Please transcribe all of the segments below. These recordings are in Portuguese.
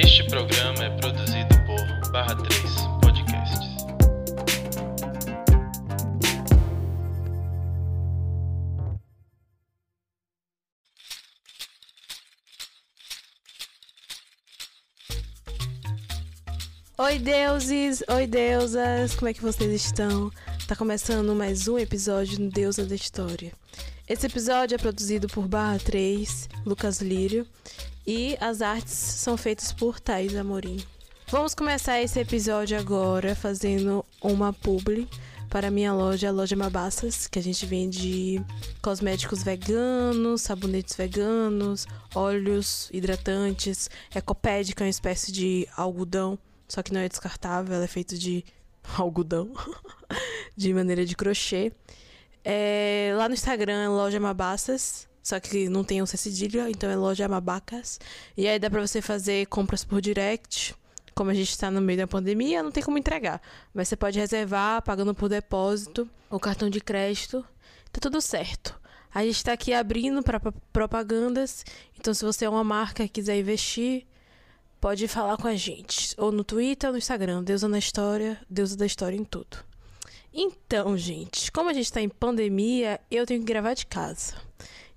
Este programa é produzido por Barra 3 Podcasts. Oi deuses, oi deusas, como é que vocês estão? Tá começando mais um episódio no Deusa da História. Esse episódio é produzido por Barra 3, Lucas Lírio, e as artes são feitas por Thais Amorim. Vamos começar esse episódio agora fazendo uma publi para a minha loja, a Loja Mabassas, que a gente vende cosméticos veganos, sabonetes veganos, óleos hidratantes, ecoped, que é uma espécie de algodão, só que não é descartável, ela é feita de algodão, de maneira de crochê. É, lá no Instagram é Loja Mabassas, só que não tem o C cedilha, então é Loja Mabacas. E aí dá pra você fazer compras por direct. Como a gente está no meio da pandemia, não tem como entregar. Mas você pode reservar pagando por depósito ou cartão de crédito. Tá tudo certo. A gente está aqui abrindo para propagandas. Então, se você é uma marca e quiser investir, pode falar com a gente. Ou no Twitter ou no Instagram. Deusa na História, Deusa da História em tudo. Então, gente, como a gente está em pandemia, eu tenho que gravar de casa.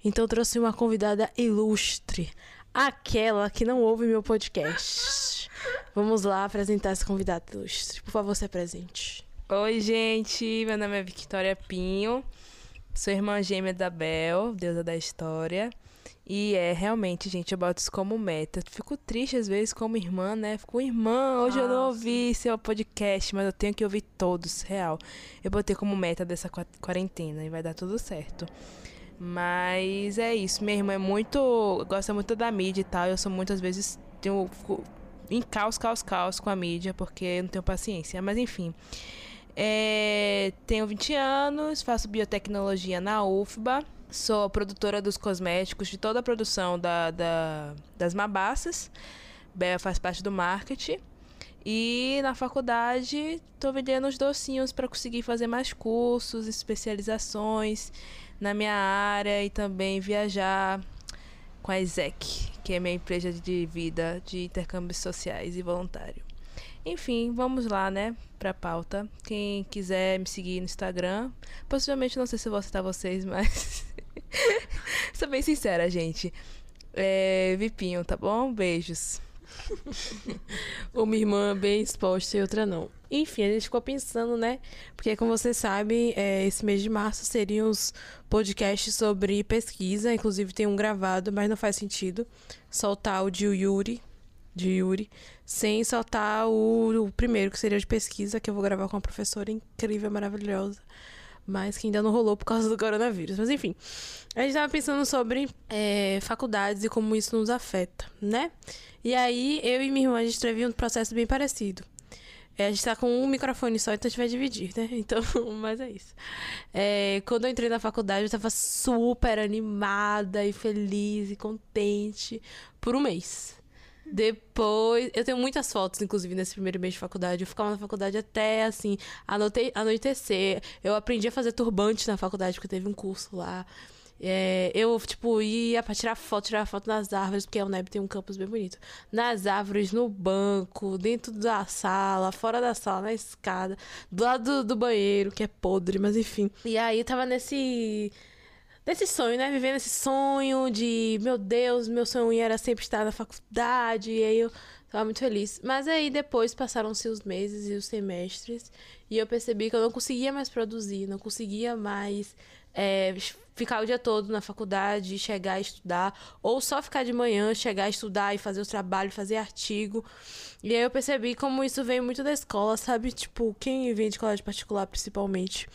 Então, trouxe uma convidada ilustre. Aquela que não ouve meu podcast. Vamos lá apresentar essa convidada ilustre. Por favor, se apresente. Oi, gente. Meu nome é Victoria Pinho. Sou irmã gêmea da Bel, deusa da história. E é, realmente, gente, eu boto isso como meta. Fico triste às vezes como irmã, né? Fico, irmã, hoje eu não Ah, ouvi seu podcast, mas eu tenho que ouvir todos, real. Eu botei como meta dessa qua- quarentena e vai dar tudo certo. Mas é isso, irmã é muito. gosta muito da mídia e tal. Eu sou muitas vezes. Tenho, em caos, caos, caos com a mídia, porque eu não tenho paciência. Mas enfim. É, tenho 20 anos, faço biotecnologia na UFBA. Sou produtora dos cosméticos, de toda a produção da, da- das mabaças. Bea faz parte do marketing. E na faculdade, tô vendendo os docinhos para conseguir fazer mais cursos, especializações na minha área e também viajar com a ISEC, que é minha empresa de vida de intercâmbios sociais e voluntário. Enfim, vamos lá, né, pra pauta. Quem quiser me seguir no Instagram, possivelmente não sei se eu vou citar vocês, mas. Sou bem sincera, gente. É. Vipinho, tá bom? Beijos. Uma irmã bem exposta e outra não. Enfim, a gente ficou pensando, né? Porque, como vocês sabem, é, esse mês de março seriam os podcasts sobre pesquisa. Inclusive, tem um gravado, mas não faz sentido soltar o de Yuri, de Yuri, sem soltar o, o primeiro, que seria o de pesquisa, que eu vou gravar com uma professora incrível, maravilhosa. Mas que ainda não rolou por causa do coronavírus. Mas enfim, a gente tava pensando sobre é, faculdades e como isso nos afeta, né? E aí, eu e minha irmã, a gente teve um processo bem parecido. É, a gente tá com um microfone só, então a gente vai dividir, né? Então, mas é isso. É, quando eu entrei na faculdade, eu tava super animada e feliz e contente por um mês. Depois, eu tenho muitas fotos, inclusive, nesse primeiro mês de faculdade. Eu ficava na faculdade até, assim, anotei, anoitecer. Eu aprendi a fazer turbante na faculdade, porque teve um curso lá. É, eu, tipo, ia pra tirar foto, tirar foto nas árvores, porque a UNEB tem um campus bem bonito. Nas árvores, no banco, dentro da sala, fora da sala, na escada, do lado do, do banheiro, que é podre, mas enfim. E aí tava nesse. Nesse sonho, né? Vivendo esse sonho de, meu Deus, meu sonho era sempre estar na faculdade. E aí eu tava muito feliz. Mas aí depois passaram-se os meses e os semestres. E eu percebi que eu não conseguia mais produzir, não conseguia mais é, ficar o dia todo na faculdade, chegar a estudar, ou só ficar de manhã, chegar a estudar e fazer os trabalhos, fazer artigo. E aí eu percebi como isso veio muito da escola, sabe? Tipo, quem vem de colégio particular principalmente,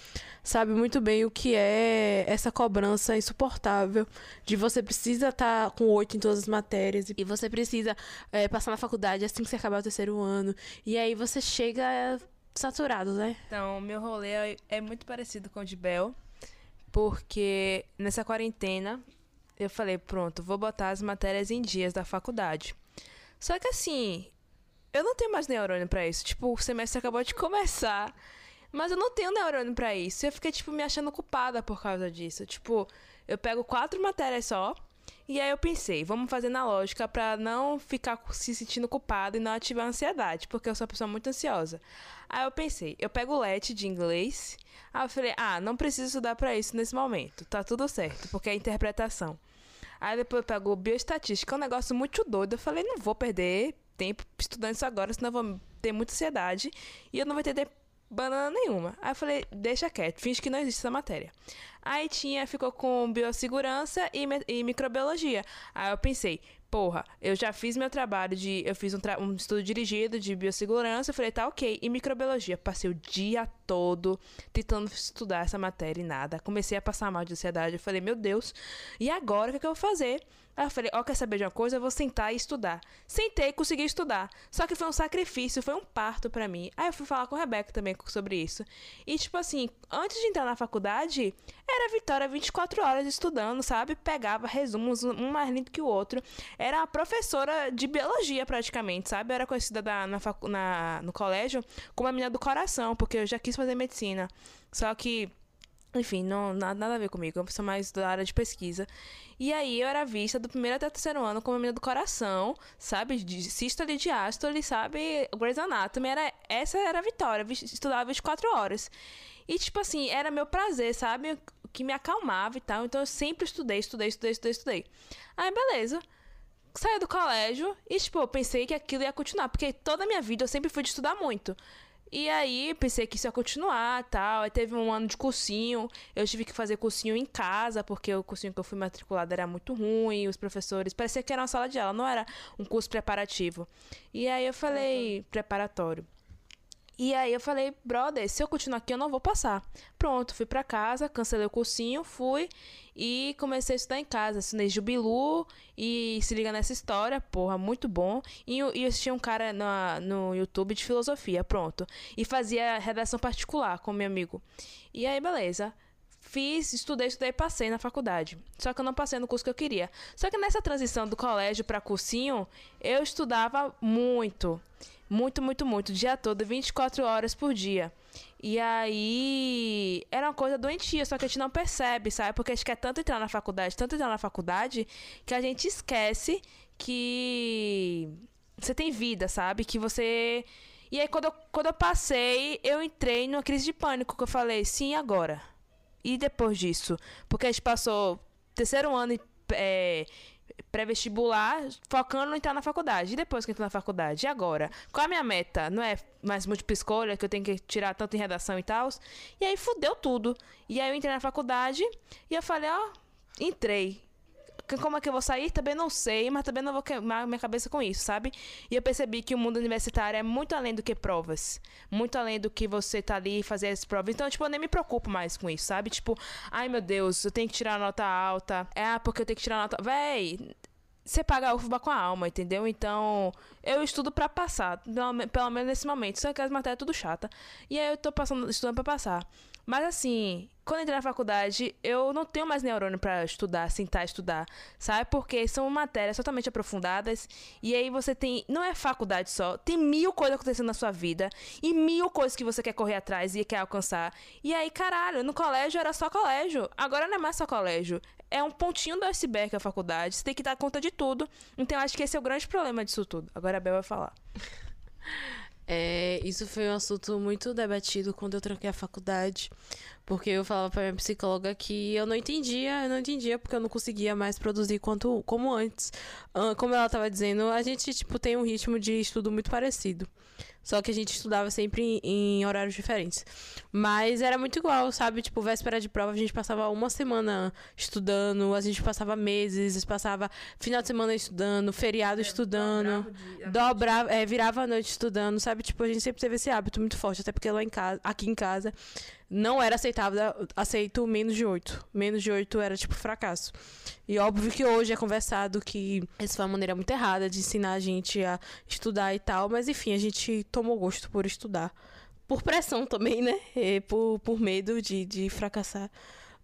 sabe muito bem o que é essa cobrança insuportável de você precisa estar com oito em todas as matérias e você precisa é, passar na faculdade assim que você acabar o terceiro ano. E aí você chega saturado, né? Então, meu rolê é, é muito parecido com o de Bel, porque nessa quarentena eu falei, pronto, vou botar as matérias em dias da faculdade. Só que assim, eu não tenho mais neurônio pra isso. Tipo, o semestre acabou de começar, mas eu não tenho neurônio pra isso. Eu fiquei tipo me achando culpada por causa disso. Tipo, eu pego quatro matérias só E aí eu pensei, vamos fazer na lógica pra não ficar se sentindo culpado e não ativar a ansiedade, porque eu sou uma pessoa muito ansiosa. Aí eu pensei, eu pego o LET de inglês. Aí eu falei, ah, não preciso estudar pra isso nesse momento. Tá tudo certo, porque é interpretação. Aí depois eu pego bioestatística, é um negócio muito doido. Eu falei, não vou perder tempo estudando isso agora, senão eu vou ter muita ansiedade e eu não vou entender banana nenhuma. Aí eu falei, deixa quieto, finge que não existe essa matéria. Aí tinha, ficou com biossegurança e, e microbiologia. Aí eu pensei, porra, eu já fiz meu trabalho de. Eu fiz um, um, estudo dirigido de biossegurança. Eu falei, tá ok. E microbiologia? Passei o dia todo tentando estudar essa matéria e nada. Comecei a passar mal de ansiedade. Eu falei, meu Deus, e agora o que, é que eu vou fazer? Aí eu falei, ó, oh, quer saber de uma coisa? Eu vou sentar e estudar. Sentei e consegui estudar. Só que foi um sacrifício, foi um parto para mim. Aí eu fui falar com a Rebeca também sobre isso. E, tipo assim, antes de entrar na faculdade, era Vitória 24 horas estudando, sabe? Pegava resumos, um mais lindo que o outro. Era a professora de biologia, praticamente, sabe? Eu era conhecida da, na, na, no colégio como a menina do coração, porque eu já quis fazer medicina. Só que enfim, não, nada, nada a ver comigo. Eu sou mais da área de pesquisa. E aí eu era vista do primeiro até terceiro ano como a menina do coração, sabe? De sístole, diástole, sabe? Grey's Anatomy. Era, essa era a vitória. Estudava 24 horas. E, tipo assim, era meu prazer, sabe? Que me acalmava e tal. Então eu sempre estudei, estudei, estudei, estudei, estudei. Aí, beleza. Saí do colégio e, tipo, eu pensei que aquilo ia continuar. Porque toda a minha vida eu sempre fui de estudar muito. E aí, pensei que isso ia continuar tal. Aí teve um ano de cursinho. Eu tive que fazer cursinho em casa, porque o cursinho que eu fui matriculada era muito ruim. Os professores. Parecia que era uma sala de aula, não era um curso preparativo. E aí eu falei, uhum. preparatório. E aí eu falei, brother, se eu continuar aqui eu não vou passar. Pronto, fui para casa, cancelei o cursinho, fui e comecei a estudar em casa. Assinei Jubilu e se liga nessa história, porra, muito bom. E, e eu assisti um cara no, no YouTube de filosofia, pronto. E fazia redação particular com meu amigo. E aí, beleza. Fiz, estudei, estudei, passei na faculdade. Só que eu não passei no curso que eu queria. Só que nessa transição do colégio para cursinho, eu estudava muito. Muito, muito, muito. O dia todo, 24 horas por dia. E aí era uma coisa doentia, só que a gente não percebe, sabe? Porque a gente quer tanto entrar na faculdade, tanto entrar na faculdade, que a gente esquece que você tem vida, sabe? Que você. E aí, quando eu, quando eu passei, eu entrei numa crise de pânico, que eu falei, sim, agora. E depois disso? Porque a gente passou terceiro ano é, pré-vestibular, focando em entrar na faculdade. E depois que entro na faculdade? E agora? Qual é a minha meta? Não é mais múltipla escolha, que eu tenho que tirar tanto em redação e tal. E aí fudeu tudo. E aí eu entrei na faculdade e eu falei, ó, entrei. Como é que eu vou sair? Também não sei, mas também não vou queimar minha cabeça com isso, sabe? E eu percebi que o mundo universitário é muito além do que provas. Muito além do que você tá ali e fazer as provas. Então, tipo, eu nem me preocupo mais com isso, sabe? Tipo, ai meu Deus, eu tenho que tirar nota alta. É, ah, porque eu tenho que tirar nota. Véi, você paga a UFBA com a alma, entendeu? Então, eu estudo para passar, pelo, pelo, menos nesse momento. Só que as matérias é tudo chata. E aí eu tô passando, estudando para passar. Mas assim, quando entrei na faculdade, eu não tenho mais neurônio para estudar, sentar estudar, sabe? Porque são matérias totalmente aprofundadas e aí você tem, não é faculdade só, tem mil coisas acontecendo na sua vida e mil coisas que você quer correr atrás e quer alcançar. E aí, caralho, no colégio era só colégio, agora não é mais só colégio. É um pontinho do iceberg a faculdade, você tem que dar conta de tudo. Então, acho que esse é o grande problema disso tudo. Agora a Bel vai falar. É, isso foi um assunto muito debatido quando eu tranquei a faculdade. Porque eu falava pra minha psicóloga que eu não entendia, eu não entendia porque eu não conseguia mais produzir quanto, como antes. Como ela tava dizendo, a gente, tipo, tem um ritmo de estudo muito parecido. Só que a gente estudava sempre em, em horários diferentes. Mas era muito igual, sabe? Tipo, véspera de prova, a gente passava uma semana estudando, a gente passava meses, passava final de semana estudando, feriado é, estudando, dobrava, é, virava a noite estudando, sabe? Tipo, a gente sempre teve esse hábito muito forte, até porque lá em casa, aqui em casa, não era aceitável, aceito menos de oito. Menos de oito era tipo fracasso. E óbvio que hoje é conversado que essa foi uma maneira muito errada de ensinar a gente a estudar e tal, mas enfim, a gente tomou gosto por estudar. Por pressão também, né? E por, por medo de, de fracassar.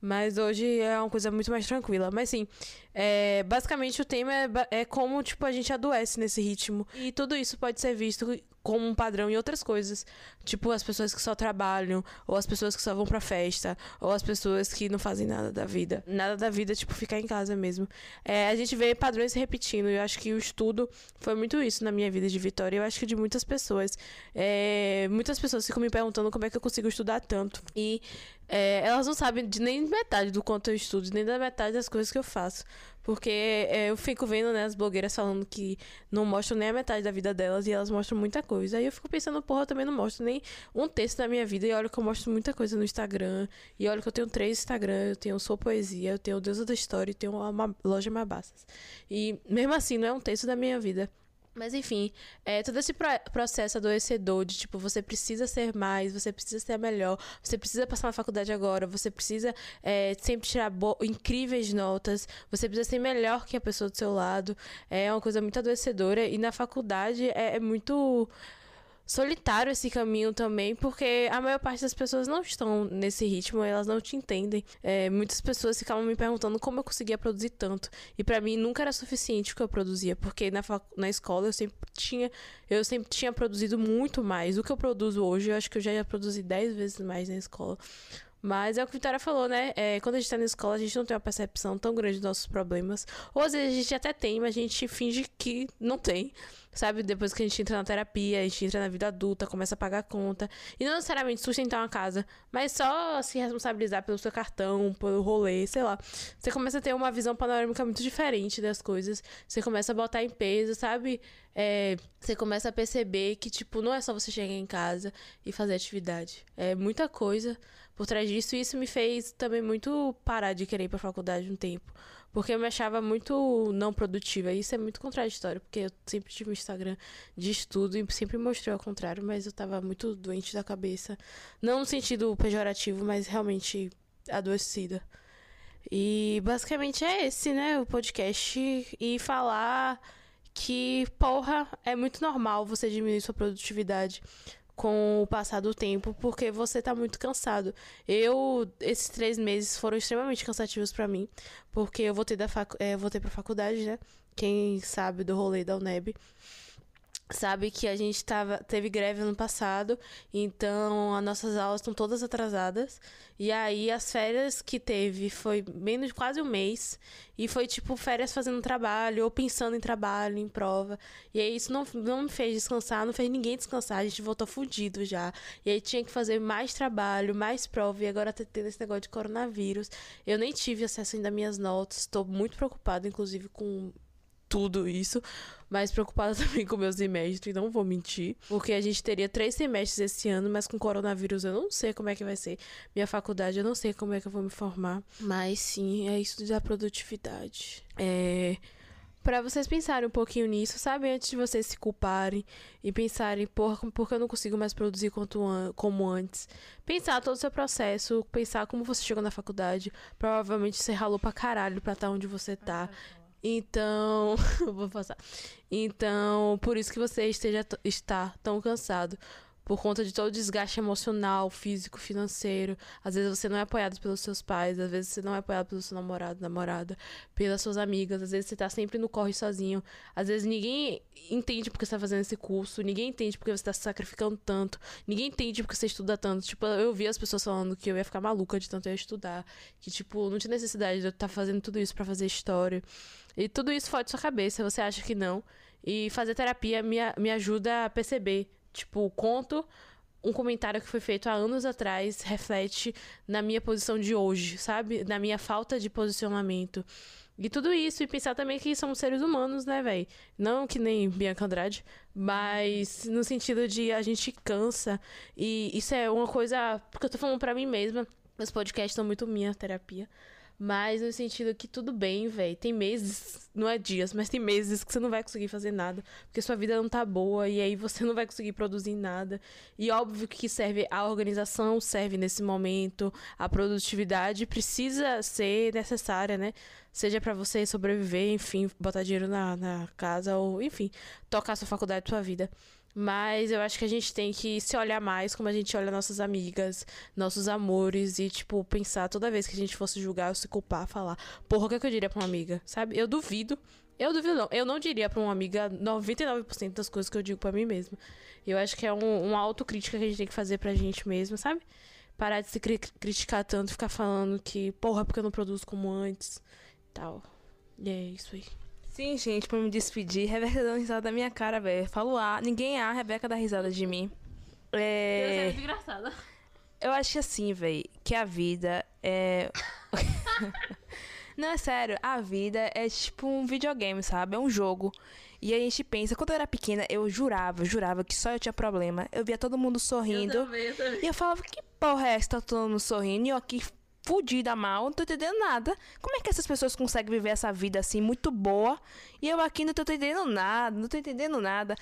Mas hoje é uma coisa muito mais tranquila. Mas sim, É, basicamente, o tema é, é como, tipo, a gente adoece nesse ritmo. E tudo isso pode ser visto como um padrão em outras coisas. Tipo, as pessoas que só trabalham, ou as pessoas que só vão pra festa, ou as pessoas que não fazem nada da vida. Nada da vida, tipo, ficar em casa mesmo. É, a gente vê padrões se repetindo. E eu acho que o estudo foi muito isso na minha vida de Vitória. Eu acho que de muitas pessoas. É, muitas pessoas ficam me perguntando como é que eu consigo estudar tanto. E é, elas não sabem de nem metade do quanto eu estudo, nem da metade das coisas que eu faço. Porque é, eu fico vendo, né, as blogueiras falando que não mostram nem a metade da vida delas e elas mostram muita coisa. Aí eu fico pensando, porra, eu também não mostro nem um texto da minha vida. E olha que eu mostro muita coisa no Instagram. E olha que eu tenho três Instagram, eu tenho Sou Poesia, eu tenho Deusa da História e tenho uma loja Mabassas. E mesmo assim, não é um texto da minha vida. Mas enfim, é, todo esse pro- processo adoecedor de tipo, você precisa ser mais, você precisa ser melhor, você precisa passar na faculdade agora, você precisa é, sempre tirar incríveis notas, você precisa ser melhor que a pessoa do seu lado. É uma coisa muito adoecedora e na faculdade é, é muito solitário esse caminho também, porque a maior parte das pessoas não estão nesse ritmo, elas não te entendem. É, muitas pessoas ficavam me perguntando como eu conseguia produzir tanto. E pra mim nunca era suficiente o que eu produzia, porque na, na escola eu sempre tinha, eu sempre tinha produzido muito mais. O que eu produzo hoje, eu acho que eu já ia produzir 10 vezes mais na escola. Mas é o que a Vitória falou, né? É, quando a gente tá na escola, a gente não tem uma percepção tão grande dos nossos problemas. Ou às vezes a gente até tem, mas a gente finge que não tem. Sabe? Depois que a gente entra na terapia, a gente entra na vida adulta, começa a pagar conta. E não necessariamente sustentar uma casa, mas só se responsabilizar pelo seu cartão, pelo rolê, sei lá. Você começa a ter uma visão panorâmica muito diferente das coisas. Você começa a botar em peso, sabe? É, você começa a perceber que, tipo, não é só você chegar em casa e fazer atividade. É muita coisa por trás disso. E isso me fez também muito parar de querer ir pra faculdade um tempo. Porque eu me achava muito não produtiva. E isso é muito contraditório, porque eu sempre tive um Instagram de estudo e sempre mostrei ao contrário, mas eu tava muito doente da cabeça. Não no sentido pejorativo, mas realmente adoecida. E basicamente é esse, né? O podcast. E falar que, porra, é muito normal você diminuir sua produtividade com o passar do tempo, porque você tá muito cansado. Eu, esses três meses foram extremamente cansativos pra mim, porque eu voltei, da facu é, voltei pra faculdade, né? Quem sabe do rolê da UNEB sabe que a gente tava, teve greve ano passado, então as nossas aulas estão todas atrasadas. E aí as férias que teve foi menos de quase um mês. E foi tipo férias fazendo trabalho, ou pensando em trabalho, em prova. E aí isso não, não me fez descansar, não fez ninguém descansar. A gente voltou fudido já. E aí tinha que fazer mais trabalho, mais prova. E agora tá tendo esse negócio de coronavírus. Eu nem tive acesso ainda às minhas notas. Estou muito preocupada, inclusive, com tudo isso, mas preocupada também com meus semestres, e não vou mentir, porque a gente teria três semestres esse ano, mas com coronavírus eu não sei como é que vai ser. Minha faculdade eu não sei como é que eu vou me formar, mas sim, é isso da produtividade. É para vocês pensarem um pouquinho nisso, sabe? Antes de vocês se culparem e pensarem, porra, por que eu não consigo mais produzir quanto an como antes? Pensar todo o seu processo, pensar como você chegou na faculdade. Provavelmente você ralou pra caralho pra estar onde você tá. Então, vou passar. Então, por isso que você esteja está tão cansado. Por conta de todo o desgaste emocional, físico, financeiro. Às vezes você não é apoiado pelos seus pais, às vezes você não é apoiado pelo seu namorado, namorada, pelas suas amigas, às vezes você tá sempre no corre sozinho. Às vezes ninguém entende porque você tá fazendo esse curso, ninguém entende porque você tá se sacrificando tanto, ninguém entende porque você estuda tanto. Tipo, eu vi as pessoas falando que eu ia ficar maluca de tanto eu estudar, que tipo, não tinha necessidade de eu estar fazendo tudo isso para fazer história. E tudo isso fora de sua cabeça, você acha que não. E fazer terapia me, me ajuda a perceber. Tipo, conto um comentário que foi feito há anos atrás reflete na minha posição de hoje, sabe? Na minha falta de posicionamento. E tudo isso, e pensar também que somos seres humanos, né, velho? Não que nem Bianca Andrade, mas no sentido de a gente cansa. E isso é uma coisa. Porque eu tô falando pra mim mesma. Meus podcasts são muito minha terapia. Mas no sentido que tudo bem, velho. Tem meses, não é dias, mas tem meses que você não vai conseguir fazer nada. Porque sua vida não tá boa e aí você não vai conseguir produzir nada. E óbvio que serve a organização, serve nesse momento. A produtividade precisa ser necessária, né? Seja para você sobreviver, enfim, botar dinheiro na, na casa ou, enfim, tocar sua faculdade, sua vida. Mas eu acho que a gente tem que se olhar mais como a gente olha nossas amigas, nossos amores e, tipo, pensar toda vez que a gente fosse julgar ou se culpar, falar, porra, o que, é que eu diria pra uma amiga? Sabe? Eu duvido. Eu duvido não. Eu não diria pra uma amiga 99% das coisas que eu digo pra mim mesma. Eu acho que é um, uma autocrítica que a gente tem que fazer pra gente mesma, sabe? Parar de se cri criticar tanto, ficar falando que, porra, porque eu não produzo como antes. Tal. E é isso aí. Sim, gente, pra me despedir, Rebeca dando risada da minha cara, velho. Falo A, ninguém A, Rebeca dá risada de mim. É... é muito engraçada. Eu acho assim, velho, que a vida é. Não, é sério, a vida é tipo um videogame, sabe? É um jogo. E a gente pensa, quando eu era pequena, eu jurava, jurava que só eu tinha problema. Eu via todo mundo sorrindo. Eu também, eu também. E eu falava, que porra é essa? Tá todo mundo sorrindo e eu aqui fudida mal, não tô entendendo nada. Como é que essas pessoas conseguem viver essa vida assim muito boa e eu aqui não tô entendendo nada, não tô entendendo nada.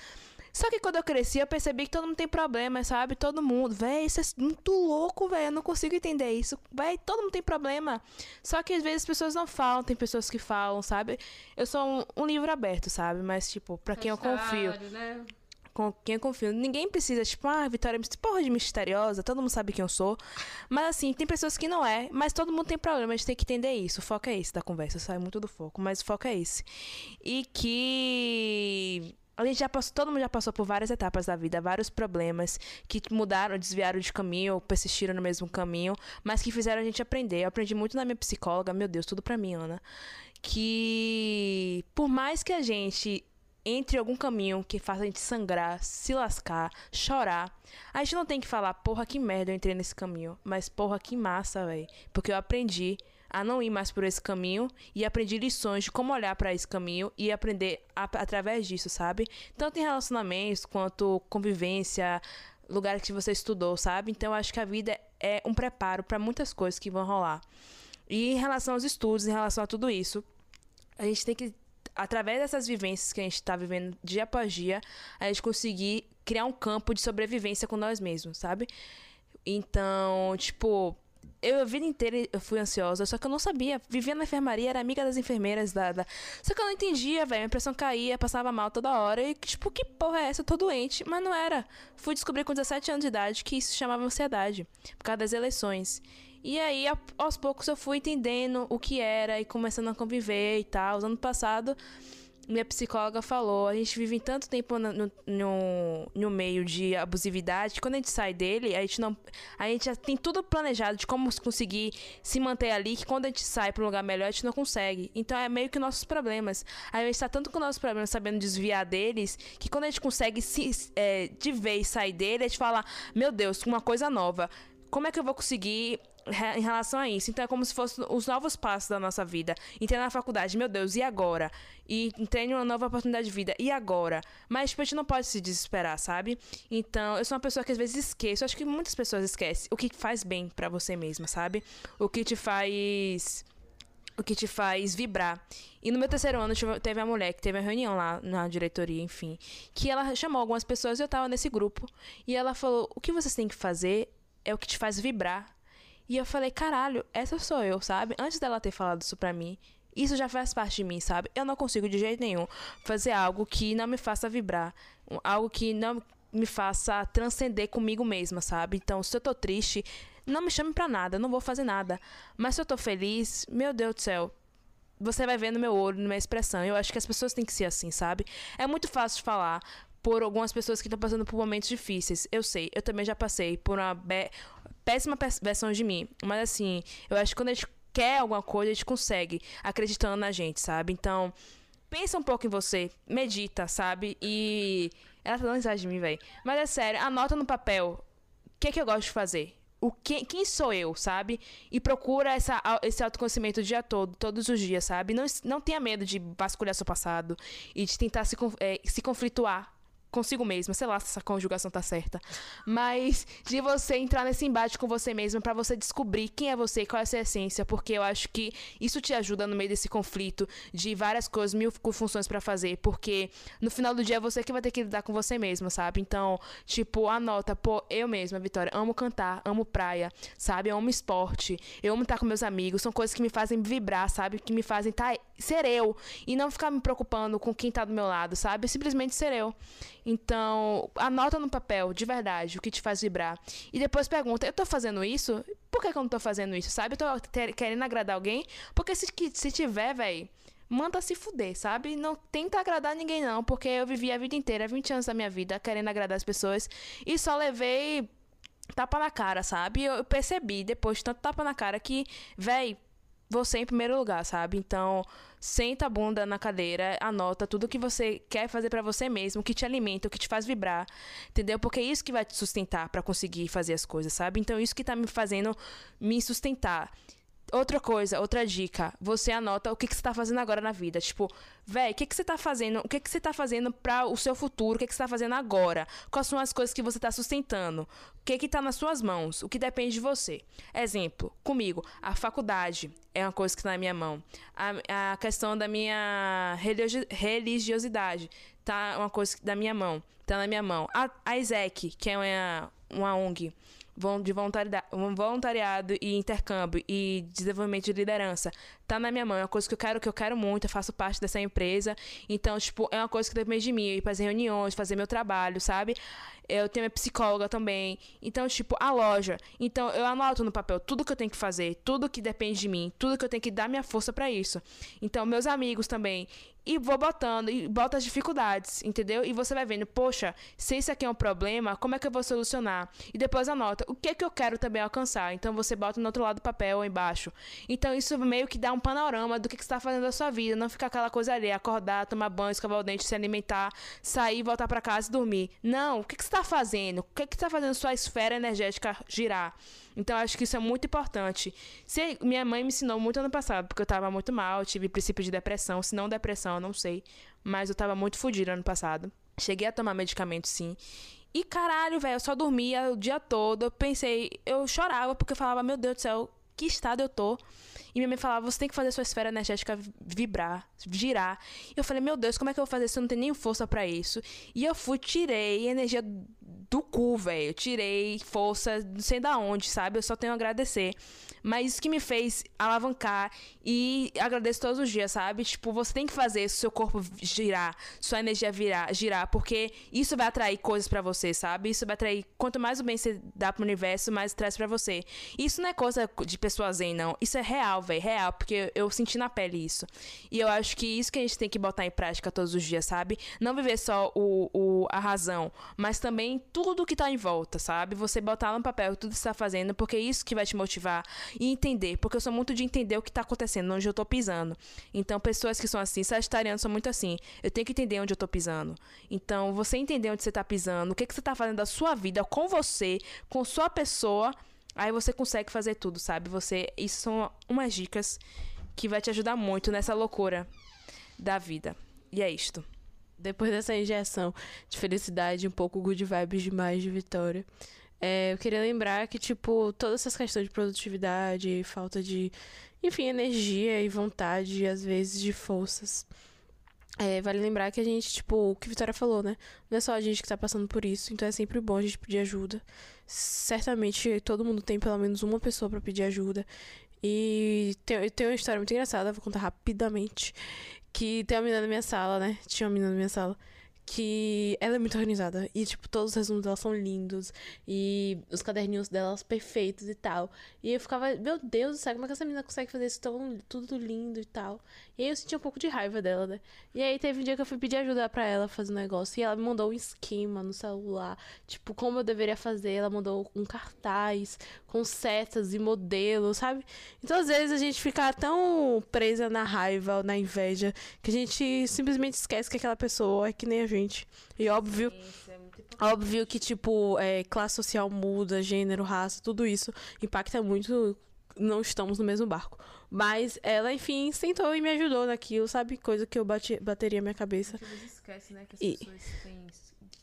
Só que quando eu cresci, eu percebi que todo mundo tem problema, sabe? Todo mundo. Véi, isso é muito louco, velho. Eu não consigo entender isso. Véi, todo mundo tem problema. Só que às vezes as pessoas não falam, tem pessoas que falam, sabe? Eu sou um, um livro aberto, sabe? Mas, tipo, pra quem eu confio. Né? Com quem eu confio. Ninguém precisa, tipo, ah, Vitória é porra de misteriosa, todo mundo sabe quem eu sou. Mas assim, tem pessoas que não é, mas todo mundo tem problema, a gente tem que entender isso. O foco é esse da conversa, sai muito do foco, mas o foco é esse. E que a gente já passou, todo mundo já passou por várias etapas da vida, vários problemas que mudaram, desviaram de caminho, ou persistiram no mesmo caminho, mas que fizeram a gente aprender. Eu aprendi muito na minha psicóloga, meu Deus, tudo pra mim, Ana. Que por mais que a gente entre algum caminho que faça a gente sangrar, se lascar, chorar. A gente não tem que falar, porra, que merda eu entrei nesse caminho. Mas, porra, que massa, velho. Porque eu aprendi a não ir mais por esse caminho e aprendi lições de como olhar para esse caminho e aprender a, através disso, sabe? Tanto em relacionamentos quanto convivência, lugares que você estudou, sabe? Então, acho que a vida é um preparo para muitas coisas que vão rolar. E em relação aos estudos, em relação a tudo isso, a gente tem que através dessas vivências que a gente está vivendo dia após dia, a gente conseguir criar um campo de sobrevivência com nós mesmos, sabe? Então, tipo, eu a vida inteira eu fui ansiosa, só que eu não sabia. Vivia na enfermaria, era amiga das enfermeiras da. da... Só que eu não entendia, velho. Minha pressão caía, passava mal toda hora. E, tipo, que porra é essa? Eu tô doente. Mas não era. Fui descobrir com 17 anos de idade que isso chamava ansiedade. Por causa das eleições. E aí, aos poucos, eu fui entendendo o que era e começando a conviver e tal. Ano passado, minha psicóloga falou: a gente vive tanto tempo no, no, no, meio de abusividade, que quando a gente sai dele, a gente não. A gente já tem tudo planejado de como conseguir se manter ali, que quando a gente sai para um lugar melhor, a gente não consegue. Então é meio que nossos problemas. A gente tá tanto com nossos problemas sabendo desviar deles, que quando a gente consegue se, é, de vez sair dele, a gente fala: Meu Deus, uma coisa nova. Como é que eu vou conseguir em relação a isso. Então é como se fossem os novos passos da nossa vida. Entrei na faculdade, meu Deus, e agora? E em uma nova oportunidade de vida, e agora? Mas tipo, a gente não pode se desesperar, sabe? Então, eu sou uma pessoa que às vezes esqueço, acho que muitas pessoas esquecem o que faz bem para você mesma, sabe? O que te faz o que te faz vibrar. E no meu terceiro ano teve a mulher que teve a reunião lá na diretoria, enfim, que ela chamou algumas pessoas e eu tava nesse grupo. E ela falou: "O que vocês têm que fazer é o que te faz vibrar e eu falei, caralho, essa sou eu, sabe? Antes dela ter falado isso pra mim, isso já faz parte de mim, sabe? Eu não consigo de jeito nenhum fazer algo que não me faça vibrar, algo que não me faça transcender comigo mesma, sabe? Então, se eu tô triste, não me chame pra nada, não vou fazer nada. Mas se eu tô feliz, meu Deus do céu, você vai ver no meu olho, na minha expressão. Eu acho que as pessoas têm que ser assim, sabe? É muito fácil falar por algumas pessoas que estão passando por momentos difíceis. Eu sei, eu também já passei por uma péssima versão de mim. Mas assim, eu acho que quando a gente quer alguma coisa, a gente consegue, acreditando na gente, sabe? Então, pensa um pouco em você, medita, sabe? E. Ela tá dando risada de mim, velho. Mas é sério, anota no papel o que é que eu gosto de fazer. O que, quem sou eu, sabe? E procura essa, esse autoconhecimento o dia todo, todos os dias, sabe? Não, não tenha medo de vasculhar seu passado e de tentar se, é, se conflituar consigo mesma, sei lá se essa conjugação tá certa, mas de você entrar nesse embate com você mesma para você descobrir quem é você, qual é a sua essência, porque eu acho que isso te ajuda no meio desse conflito de várias coisas, mil funções para fazer, porque no final do dia é você que vai ter que lidar com você mesma, sabe? Então, tipo, anota, pô, eu mesma, Vitória, amo cantar, amo praia, sabe? Eu amo esporte, eu amo estar com meus amigos, são coisas que me fazem vibrar, sabe? Que me fazem tá, ser eu e não ficar me preocupando com quem tá do meu lado, sabe? Simplesmente ser eu. Então, anota no papel, de verdade, o que te faz vibrar. E depois pergunta: eu tô fazendo isso? Por que, que eu não tô fazendo isso? Sabe? Eu tô querendo agradar alguém? Porque se, se tiver, velho, manda se fuder, sabe? Não tenta agradar ninguém, não. Porque eu vivi a vida inteira, 20 anos da minha vida, querendo agradar as pessoas. E só levei tapa na cara, sabe? Eu eu percebi depois de tanto tapa na cara que, véi, você em primeiro lugar, sabe? Então, senta a bunda na cadeira, anota tudo que você quer fazer pra você mesmo, que te alimenta, que te faz vibrar, entendeu? Porque é isso que vai te sustentar pra conseguir fazer as coisas, sabe? Então, isso que tá me fazendo me sustentar. Outra coisa, outra dica, você anota o que, que você tá fazendo agora na vida. Tipo, véi, o que, que você tá fazendo? O que, que você tá fazendo para o seu futuro? O que, que você tá fazendo agora? Quais são as coisas que você tá sustentando? O que que tá nas suas mãos? O que depende de você? Exemplo, comigo, a faculdade é uma coisa que tá na minha mão. A, a questão da minha religi- religiosidade tá uma coisa da minha mão. Tá na minha mão. A, a ISEC, que é uma, uma ONG de voluntariado, e intercâmbio e desenvolvimento de liderança tá na minha mão. É uma coisa que eu quero, que eu quero muito. Eu faço parte dessa empresa. Então, tipo, é uma coisa que depende de mim. Ir fazer reuniões, fazer meu trabalho, sabe? Eu tenho minha psicóloga também. Então, tipo, a loja. Então, eu anoto no papel tudo que eu tenho que fazer, tudo que depende de mim, tudo que eu tenho que dar minha força pra isso. Então, meus amigos também. E vou botando, e bota as dificuldades, entendeu? E você vai vendo, poxa, se isso aqui é um problema, como é que eu vou solucionar? E depois anota o que é que eu quero também alcançar. Então você bota no outro lado do papel ou embaixo. Então isso meio que dá um panorama do que, que você está fazendo da sua vida. Não ficar aquela coisa ali, acordar, tomar banho, escovar o dente, se alimentar, sair, voltar para casa e dormir. Não, o que, que você está fazendo? O que, que está fazendo sua esfera energética girar? Então acho que isso é muito importante. Se, minha mãe me ensinou muito ano passado, porque eu tava muito mal, tive princípio de depressão, se não depressão, eu não sei. Mas eu tava muito fodida ano passado. Cheguei a tomar medicamento sim. E caralho, velho, eu só dormia o dia todo. Eu pensei, eu chorava porque eu falava, meu Deus do céu, que estado eu tô. E minha mãe falava, você tem que fazer sua esfera energética vibrar, girar. E eu falei, meu Deus, como é que eu vou fazer se eu não tenho nem força para isso? E eu fui, tirei energia do cu, velho. Tirei força, não sei da onde, sabe? Eu só tenho a agradecer. Mas isso que me fez alavancar e agradeço todos os dias, sabe? Tipo, você tem que fazer seu corpo girar, sua energia virar, girar, porque isso vai atrair coisas para você, sabe? Isso vai atrair quanto mais o bem você dá pro universo, mais traz para você. Isso não é coisa de pessoa zen, não. Isso é real, velho, real, porque eu senti na pele isso. E eu acho que isso que a gente tem que botar em prática todos os dias, sabe? Não viver só o, o a razão, mas também tudo que tá em volta, sabe? Você botar no papel tudo que você tá fazendo, porque é isso que vai te motivar e entender, porque eu sou muito de entender o que tá acontecendo, onde eu tô pisando. Então, pessoas que são assim, sagitarianos são muito assim. Eu tenho que entender onde eu tô pisando. Então, você entender onde você tá pisando, o que, que você tá fazendo da sua vida com você, com sua pessoa, aí você consegue fazer tudo, sabe? Você. Isso são umas dicas que vai te ajudar muito nessa loucura da vida. E é isto. Depois dessa injeção de felicidade, um pouco good vibes demais de Vitória. É, eu queria lembrar que, tipo, todas essas questões de produtividade, falta de, enfim, energia e vontade, às vezes de forças. É, vale lembrar que a gente, tipo, o que a Vitória falou, né? Não é só a gente que tá passando por isso, então é sempre bom a gente pedir ajuda. Certamente todo mundo tem pelo menos uma pessoa para pedir ajuda. E tem, tem uma história muito engraçada, vou contar rapidamente. Que tem uma menina na minha sala, né? Tinha uma menina na minha sala. Que ela é muito organizada. E, tipo, todos os resumos dela são lindos. E os caderninhos dela são perfeitos e tal. E eu ficava, meu Deus do céu, como é que essa menina consegue fazer isso tão tudo lindo e tal? E aí eu sentia um pouco de raiva dela, né? E aí teve um dia que eu fui pedir ajuda pra ela fazer um negócio. E ela me mandou um esquema no celular. Tipo, como eu deveria fazer. Ela mandou um cartaz com setas e modelos, sabe? Então, às vezes, a gente fica tão presa na raiva ou na inveja que a gente simplesmente esquece que aquela pessoa é que nem a gente. E óbvio, óbvio que, tipo, é, classe social muda, gênero, raça, tudo isso impacta muito. Não estamos no mesmo barco. Mas ela, enfim, sentou e me ajudou naquilo, sabe? Coisa que eu bati, bateria minha cabeça. Porque você esquece, né, que as E- pessoas têm.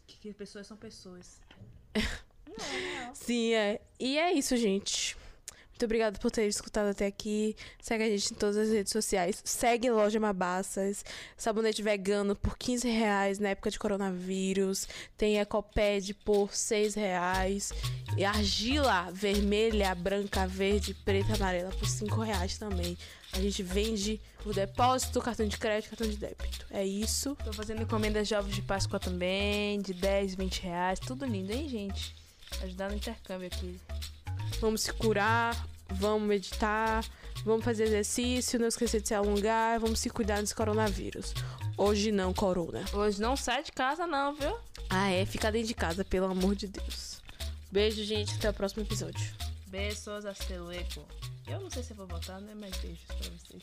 Que pessoas são pessoas. Sim, é. E é isso, gente. Muito obrigada por ter escutado até aqui. Segue a gente em todas as redes sociais. Segue Loja Mabassas. Sabonete vegano por 15 reais na época de coronavírus. Tem Ecoped por 6 reais. E argila vermelha, branca, verde, preta, amarela por 5 reais também. A gente vende por depósito, cartão de crédito, cartão de débito. É isso. Tô fazendo encomendas de ovos de Páscoa também, de 10, 20 reais. Tudo lindo, hein, gente? Ajudar no intercâmbio aqui. Vamos se curar, vamos meditar, vamos fazer exercício, não esquecer de se alongar, vamos se cuidar desse coronavírus. Hoje não, corona. Hoje não sai de casa, não, viu? Ah, é? Fica dentro de casa, pelo amor de Deus. Beijo, gente. Até o próximo episódio. Beijos, hasta luego. Eu não sei se eu vou botar, né? Mas beijos pra vocês.